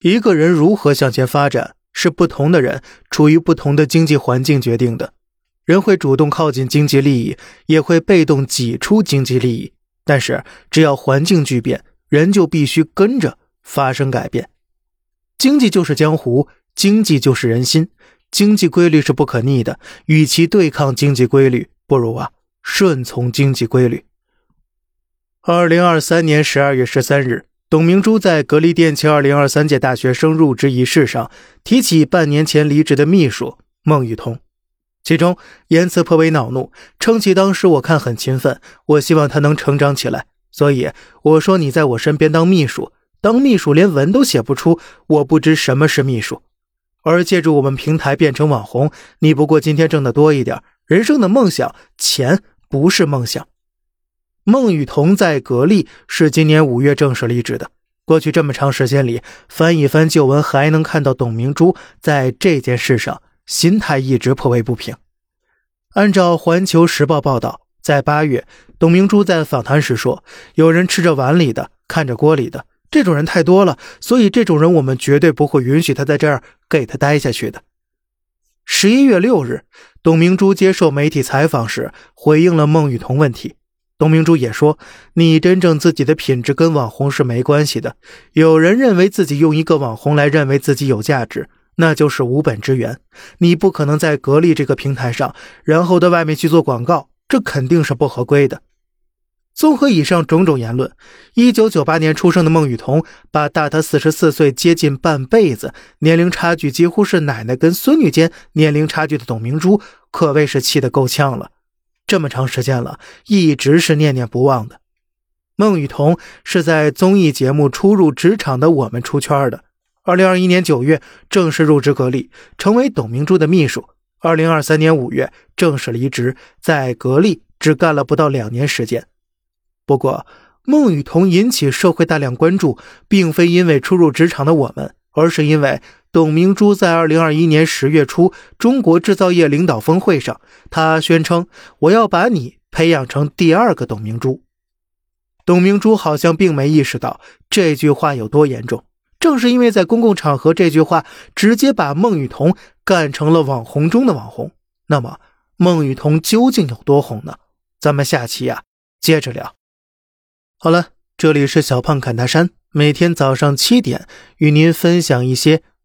一个人如何向前发展，是不同的人处于不同的经济环境决定的。人会主动靠近经济利益，也会被动挤出经济利益。但是，只要环境巨变，人就必须跟着发生改变。经济就是江湖，经济就是人心，经济规律是不可逆的。与其对抗经济规律，不如啊顺从经济规律。二零二三年十二月十三日，董明珠在格力电器二零二三届大学生入职仪式上提起半年前离职的秘书孟雨桐，其中言辞颇为恼怒，称其当时我看很勤奋，我希望他能成长起来，所以我说你在我身边当秘书，当秘书连文都写不出，我不知什么是秘书。而借助我们平台变成网红，你不过今天挣得多一点，人生的梦想，钱不是梦想。孟雨桐在格力是今年五月正式离职的。过去这么长时间里，翻一翻旧闻，还能看到董明珠在这件事上心态一直颇为不平。按照《环球时报》报道，在八月，董明珠在访谈时说：“有人吃着碗里的，看着锅里的，这种人太多了，所以这种人我们绝对不会允许他在这儿给他待下去的。”十一月六日，董明珠接受媒体采访时回应了孟雨桐问题。董明珠也说：“你真正自己的品质跟网红是没关系的。有人认为自己用一个网红来认为自己有价值，那就是无本之源。你不可能在格力这个平台上，然后到外面去做广告，这肯定是不合规的。”综合以上种种言论，一九九八年出生的孟雨桐，把大她四十四岁接近半辈子、年龄差距几乎是奶奶跟孙女间年龄差距的董明珠，可谓是气得够呛了。这么长时间了，一直是念念不忘的。孟雨桐是在综艺节目《初入职场的我们》出圈的。二零二一年九月正式入职格力，成为董明珠的秘书。二零二三年五月正式离职，在格力只干了不到两年时间。不过，孟雨桐引起社会大量关注，并非因为初入职场的我们，而是因为。董明珠在二零二一年十月初中国制造业领导峰会上，他宣称：“我要把你培养成第二个董明珠。”董明珠好像并没意识到这句话有多严重。正是因为在公共场合，这句话直接把孟雨桐干成了网红中的网红。那么，孟雨桐究竟有多红呢？咱们下期呀接着聊。好了，这里是小胖侃大山，每天早上七点与您分享一些。